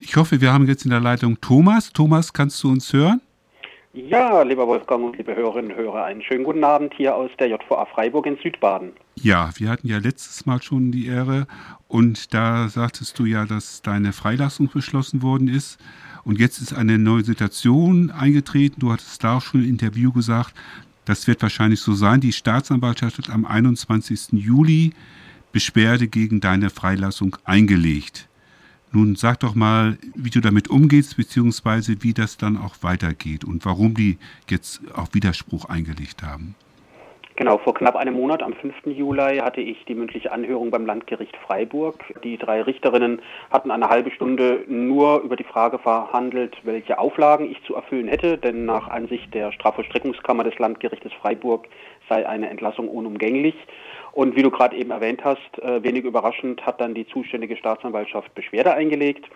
Ich hoffe, wir haben jetzt in der Leitung Thomas. Thomas, kannst du uns hören? Ja, lieber Wolfgang und liebe Hörerinnen und Hörer, einen schönen guten Abend hier aus der JVA Freiburg in Südbaden. Ja, wir hatten ja letztes Mal schon die Ehre und da sagtest du ja, dass deine Freilassung beschlossen worden ist. Und jetzt ist eine neue Situation eingetreten. Du hattest da auch schon im Interview gesagt, das wird wahrscheinlich so sein. Die Staatsanwaltschaft hat am 21. Juli Beschwerde gegen deine Freilassung eingelegt. Nun sag doch mal, wie du damit umgehst, beziehungsweise wie das dann auch weitergeht und warum die jetzt auch Widerspruch eingelegt haben. Genau, vor knapp einem Monat, am 5. Juli, hatte ich die mündliche Anhörung beim Landgericht Freiburg. Die drei Richterinnen hatten eine halbe Stunde nur über die Frage verhandelt, welche Auflagen ich zu erfüllen hätte, denn nach Ansicht der Strafvollstreckungskammer des Landgerichtes Freiburg sei eine Entlassung unumgänglich. Und wie du gerade eben erwähnt hast, äh, wenig überraschend hat dann die zuständige Staatsanwaltschaft Beschwerde eingelegt.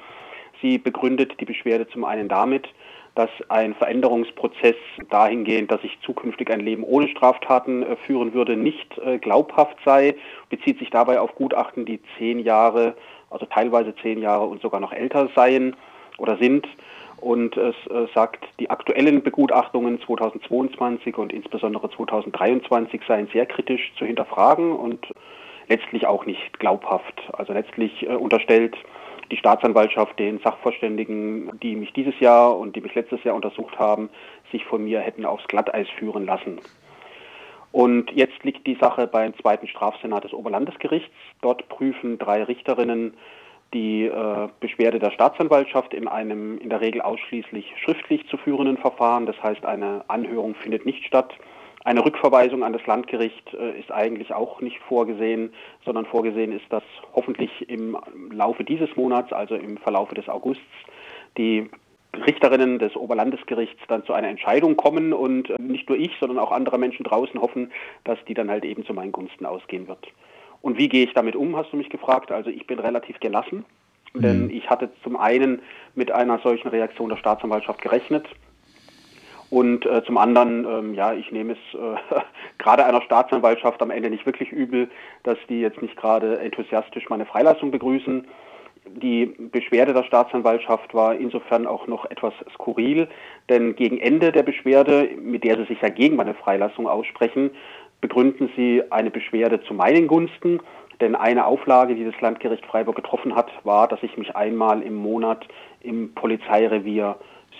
Sie begründet die Beschwerde zum einen damit, dass ein Veränderungsprozess dahingehend, dass ich zukünftig ein Leben ohne Straftaten äh, führen würde, nicht äh, glaubhaft sei, bezieht sich dabei auf Gutachten, die zehn Jahre, also teilweise zehn Jahre und sogar noch älter seien oder sind und es äh, sagt, die aktuellen Begutachtungen 2022 und insbesondere 2023 seien sehr kritisch zu hinterfragen und letztlich auch nicht glaubhaft. Also letztlich unterstellt die Staatsanwaltschaft den Sachverständigen, die mich dieses Jahr und die mich letztes Jahr untersucht haben, sich von mir hätten aufs Glatteis führen lassen. Und jetzt liegt die Sache beim zweiten Strafsenat des Oberlandesgerichts. Dort prüfen drei Richterinnen die äh, Beschwerde der Staatsanwaltschaft in einem in der Regel ausschließlich schriftlich zu führenden Verfahren. Das heißt, eine Anhörung findet nicht statt. Eine Rückverweisung an das Landgericht äh, ist eigentlich auch nicht vorgesehen, sondern vorgesehen ist, dass hoffentlich im Laufe dieses Monats, also im Verlaufe des Augusts, die Richterinnen des Oberlandesgerichts dann zu einer Entscheidung kommen und äh, nicht nur ich, sondern auch andere Menschen draußen hoffen, dass die dann halt eben zu meinen Gunsten ausgehen wird. Und wie gehe ich damit um, hast du mich gefragt. Also ich bin relativ gelassen, mhm. denn ich hatte zum einen mit einer solchen Reaktion der Staatsanwaltschaft gerechnet. Und äh, zum anderen, ähm, ja, ich nehme es äh, gerade einer Staatsanwaltschaft am Ende nicht wirklich übel, dass die jetzt nicht gerade enthusiastisch meine Freilassung begrüßen. Die Beschwerde der Staatsanwaltschaft war insofern auch noch etwas skurril, denn gegen Ende der Beschwerde, mit der sie sich ja gegen meine Freilassung aussprechen, begründen sie eine Beschwerde zu meinen Gunsten. Denn eine Auflage, die das Landgericht Freiburg getroffen hat, war, dass ich mich einmal im Monat im Polizeirevier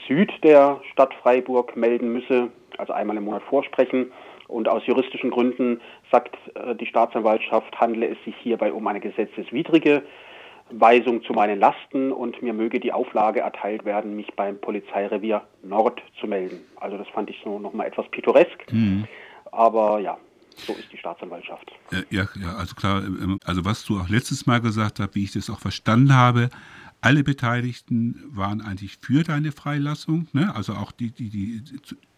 Süd der Stadt Freiburg melden müsse, also einmal im Monat vorsprechen. Und aus juristischen Gründen sagt äh, die Staatsanwaltschaft, handle es sich hierbei um eine gesetzeswidrige Weisung zu meinen Lasten und mir möge die Auflage erteilt werden, mich beim Polizeirevier Nord zu melden. Also das fand ich so nochmal etwas pittoresk. Mhm. Aber ja, so ist die Staatsanwaltschaft. Ja, ja, also klar, ähm, also was du auch letztes Mal gesagt hast, wie ich das auch verstanden habe, alle Beteiligten waren eigentlich für deine Freilassung, ne? Also auch die, die, die.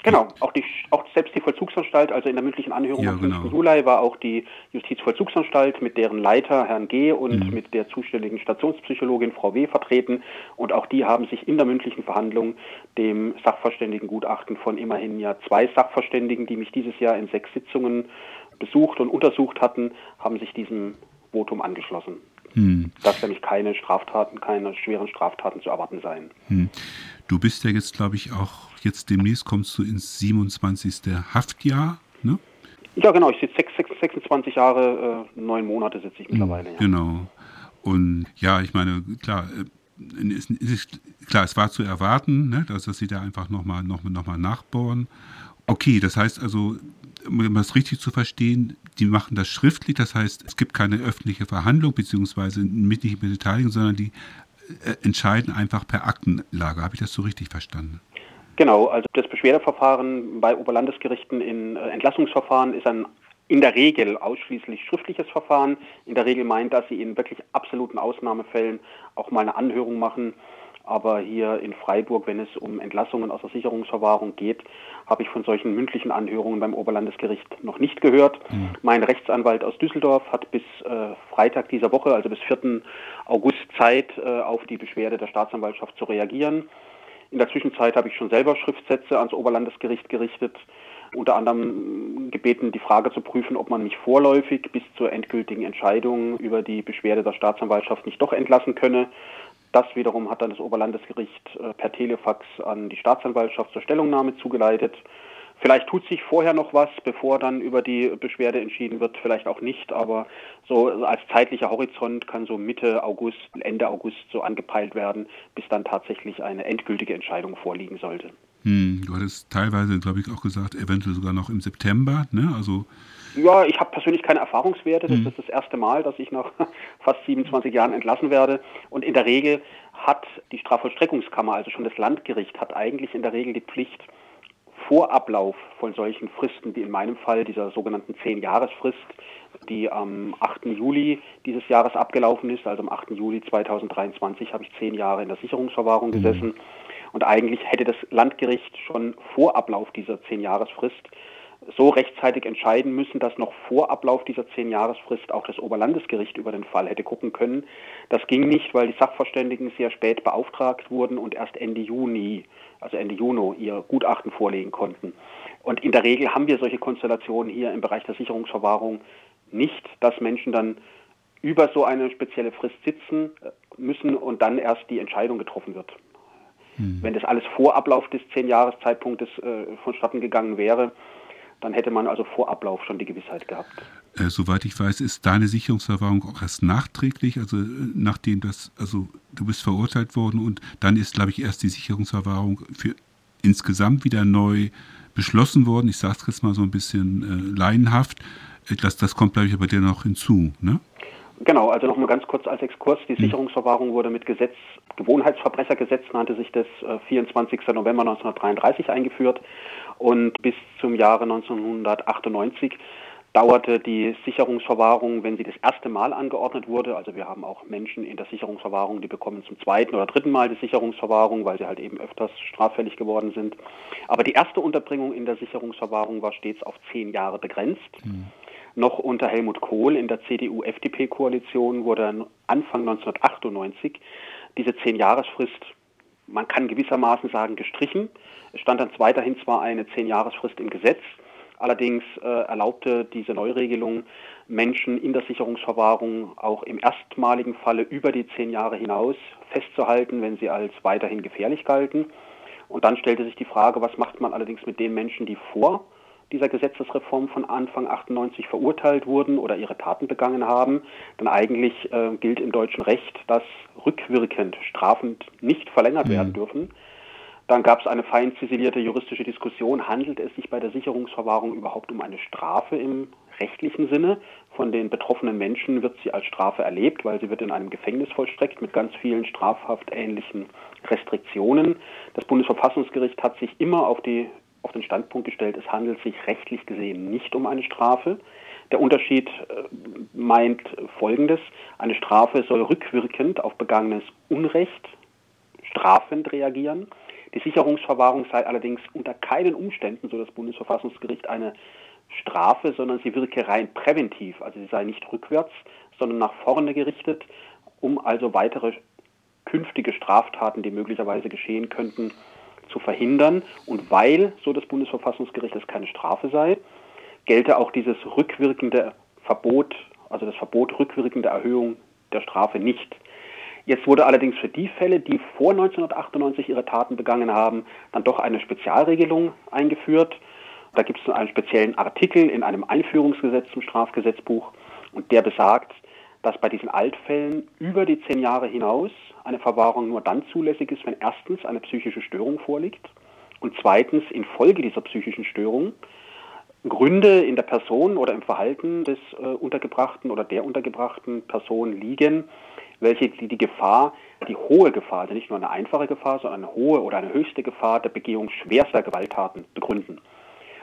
Genau, auch die, auch selbst die Vollzugsanstalt, also in der mündlichen Anhörung ja, am 5. Genau. Juli war auch die Justizvollzugsanstalt mit deren Leiter Herrn G. und mhm. mit der zuständigen Stationspsychologin Frau W. vertreten. Und auch die haben sich in der mündlichen Verhandlung dem Sachverständigengutachten von immerhin ja zwei Sachverständigen, die mich dieses Jahr in sechs Sitzungen besucht und untersucht hatten, haben sich diesem Votum angeschlossen. Hm. Dass nämlich keine Straftaten, keine schweren Straftaten zu erwarten seien. Hm. Du bist ja jetzt, glaube ich, auch jetzt demnächst kommst du ins 27. Haftjahr, ne? Ja, genau. Ich sitze 26 Jahre, äh, neun Monate sitze ich mittlerweile. Ja. Genau. Und ja, ich meine, klar, äh, es, es, klar, es war zu erwarten, ne, dass, dass sie da einfach nochmal noch, noch mal nachbohren. Okay, das heißt also, um das richtig zu verstehen, die machen das schriftlich, das heißt, es gibt keine öffentliche Verhandlung beziehungsweise nicht mit Beteiligung, sondern die äh, entscheiden einfach per Aktenlage. Habe ich das so richtig verstanden? Genau, also das Beschwerdeverfahren bei Oberlandesgerichten in äh, Entlassungsverfahren ist ein in der Regel ausschließlich schriftliches Verfahren. In der Regel meint, dass sie in wirklich absoluten Ausnahmefällen auch mal eine Anhörung machen aber hier in Freiburg, wenn es um Entlassungen aus der Sicherungsverwahrung geht, habe ich von solchen mündlichen Anhörungen beim Oberlandesgericht noch nicht gehört. Mhm. Mein Rechtsanwalt aus Düsseldorf hat bis äh, Freitag dieser Woche, also bis 4. August, Zeit, äh, auf die Beschwerde der Staatsanwaltschaft zu reagieren. In der Zwischenzeit habe ich schon selber Schriftsätze ans Oberlandesgericht gerichtet, unter anderem gebeten, die Frage zu prüfen, ob man mich vorläufig bis zur endgültigen Entscheidung über die Beschwerde der Staatsanwaltschaft nicht doch entlassen könne. Das wiederum hat dann das Oberlandesgericht äh, per Telefax an die Staatsanwaltschaft zur Stellungnahme zugeleitet. Vielleicht tut sich vorher noch was, bevor dann über die Beschwerde entschieden wird, vielleicht auch nicht, aber so als zeitlicher Horizont kann so Mitte August, Ende August so angepeilt werden, bis dann tatsächlich eine endgültige Entscheidung vorliegen sollte. Hm, du hattest teilweise, glaube ich, auch gesagt, eventuell sogar noch im September, ne? Also ja, ich habe persönlich keine Erfahrungswerte. Das hm. ist das erste Mal, dass ich nach fast 27 Jahren entlassen werde. Und in der Regel hat die Strafvollstreckungskammer, also schon das Landgericht, hat eigentlich in der Regel die Pflicht, vor Ablauf von solchen Fristen, wie in meinem Fall dieser sogenannten Zehn-Jahres-Frist, die am 8. Juli dieses Jahres abgelaufen ist, also am 8. Juli 2023 habe ich zehn Jahre in der Sicherungsverwahrung mhm. Und eigentlich hätte das Landgericht schon vor Ablauf dieser Zehn-Jahres-Frist so rechtzeitig entscheiden müssen, dass noch vor Ablauf dieser Zehn-Jahresfrist auch das Oberlandesgericht über den Fall hätte gucken können. Das ging nicht, weil die Sachverständigen sehr spät beauftragt wurden und erst Ende Juni, also Ende Juni, ihr Gutachten vorlegen konnten. Und in der Regel haben wir solche Konstellationen hier im Bereich der Sicherungsverwahrung nicht, dass Menschen dann über so eine spezielle Frist sitzen müssen und dann erst die Entscheidung getroffen wird. Hm. Wenn das alles vor Ablauf des Zehn-Jahres-Zeitpunktes äh, vonstatten gegangen wäre, dann hätte man also vor Ablauf schon die Gewissheit gehabt. Äh, soweit ich weiß, ist deine Sicherungsverwahrung auch erst nachträglich, also äh, nachdem das, also du bist verurteilt worden und dann ist, glaube ich, erst die Sicherungsverwahrung für insgesamt wieder neu beschlossen worden. Ich sage es jetzt mal so ein bisschen äh, laienhaft. Äh, das, das kommt, glaube ich, aber dir noch hinzu, ne? Genau, also nochmal ganz kurz als Exkurs. Die hm. Sicherungsverwahrung wurde mit Gesetz, Gewohnheitsverbrechergesetz nannte sich das, 24. November 1933 eingeführt und bis zum Jahre 1998 dauerte die Sicherungsverwahrung, wenn sie das erste Mal angeordnet wurde. Also wir haben auch Menschen in der Sicherungsverwahrung, die bekommen zum zweiten oder dritten Mal die Sicherungsverwahrung, weil sie halt eben öfters straffällig geworden sind. Aber die erste Unterbringung in der Sicherungsverwahrung war stets auf zehn Jahre begrenzt. Mhm. Noch unter Helmut Kohl in der CDU-FDP-Koalition wurde Anfang 1998 diese Zehn-Jahresfrist, man kann gewissermaßen sagen, gestrichen. Es stand dann weiterhin zwar eine Zehn-Jahresfrist im Gesetz, allerdings äh, erlaubte diese Neuregelung Menschen in der Sicherungsverwahrung auch im erstmaligen Falle über die zehn Jahre hinaus festzuhalten, wenn sie als weiterhin gefährlich galten. Und dann stellte sich die Frage, was macht man allerdings mit den Menschen, die vor dieser Gesetzesreform von Anfang 98 verurteilt wurden oder ihre Taten begangen haben. Denn eigentlich äh, gilt im deutschen Recht, dass rückwirkend strafend nicht verlängert mhm. werden dürfen. Dann gab es eine fein ziselierte juristische Diskussion, handelt es sich bei der Sicherungsverwahrung überhaupt um eine Strafe im rechtlichen Sinne? Von den betroffenen Menschen wird sie als Strafe erlebt, weil sie wird in einem Gefängnis vollstreckt mit ganz vielen strafhaftähnlichen Restriktionen. Das Bundesverfassungsgericht hat sich immer auf die auf den Standpunkt gestellt, es handelt sich rechtlich gesehen nicht um eine Strafe. Der Unterschied äh, meint Folgendes. Eine Strafe soll rückwirkend auf begangenes Unrecht strafend reagieren. Die Sicherungsverwahrung sei allerdings unter keinen Umständen, so das Bundesverfassungsgericht, eine Strafe, sondern sie wirke rein präventiv. Also sie sei nicht rückwärts, sondern nach vorne gerichtet, um also weitere künftige Straftaten, die möglicherweise geschehen könnten, zu verhindern. Und weil, so das Bundesverfassungsgericht, es keine Strafe sei, gelte auch dieses rückwirkende Verbot, also das Verbot rückwirkende Erhöhung der Strafe nicht. Jetzt wurde allerdings für die Fälle, die vor 1998 ihre Taten begangen haben, dann doch eine Spezialregelung eingeführt. Da gibt es einen speziellen Artikel in einem Einführungsgesetz zum Strafgesetzbuch und der besagt, dass bei diesen Altfällen über die zehn Jahre hinaus eine Verwahrung nur dann zulässig ist, wenn erstens eine psychische Störung vorliegt und zweitens infolge dieser psychischen Störung Gründe in der Person oder im Verhalten des äh, Untergebrachten oder der untergebrachten Person liegen, welche die, die Gefahr, die hohe Gefahr, also nicht nur eine einfache Gefahr, sondern eine hohe oder eine höchste Gefahr der Begehung schwerster Gewalttaten begründen.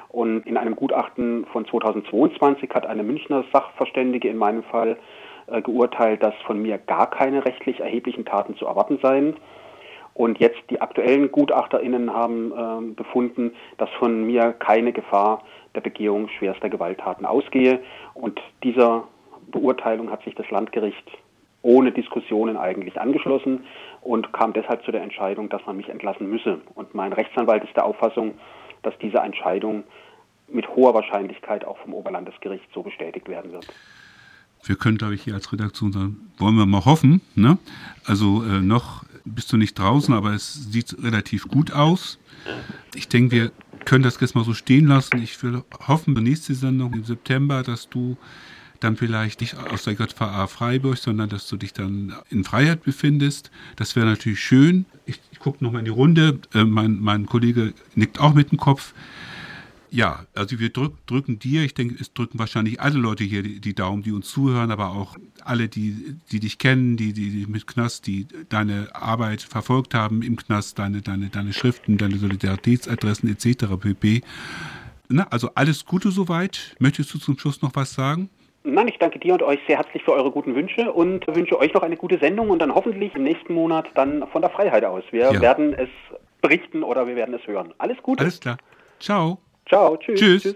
Und in einem Gutachten von 2022 hat eine Münchner Sachverständige in meinem Fall äh, geurteilt, dass von mir gar keine rechtlich erheblichen Taten zu erwarten seien. Und jetzt die aktuellen GutachterInnen haben äh, befunden, dass von mir keine Gefahr der Begehung schwerster Gewalttaten ausgehe. Und dieser Beurteilung hat sich das Landgericht ohne Diskussionen eigentlich angeschlossen und kam deshalb zu der Entscheidung, dass man mich entlassen müsse. Und mein Rechtsanwalt ist der Auffassung, dass diese Entscheidung mit hoher Wahrscheinlichkeit auch vom Oberlandesgericht so bestätigt werden wird. Wir können, glaube ich, hier als Redaktion sagen, wollen wir mal hoffen. Ne? Also äh, noch bist du nicht draußen, aber es sieht relativ gut aus. Ich denke, wir können das jetzt mal so stehen lassen. Ich will hoffen, die nächste Sendung im September, dass du dann vielleicht nicht aus der JVA Freiburg, sondern dass du dich dann in Freiheit befindest. Das wäre natürlich schön. Ich, ich gucke nochmal in die Runde. Äh, mein, mein Kollege nickt auch mit dem Kopf. Ja, also wir drück, drücken dir, ich denke, es drücken wahrscheinlich alle Leute hier die, die, Daumen, die uns zuhören, aber auch alle, die, die dich kennen, die, die, die mit Knast, die deine Arbeit verfolgt haben im Knast, deine, deine, deine Schriften, deine Solidaritätsadressen etc. pp. Na, also alles Gute soweit. Möchtest du zum Schluss noch was sagen? Nein, ich danke dir und euch sehr herzlich für eure guten Wünsche und wünsche euch noch eine gute Sendung und dann hoffentlich im nächsten Monat dann von der Freiheit aus. Wir ja. werden es berichten oder wir werden es hören. Alles Gute. Alles klar. Ciao. Ciao. Tschüss. Tschüss. tschüss.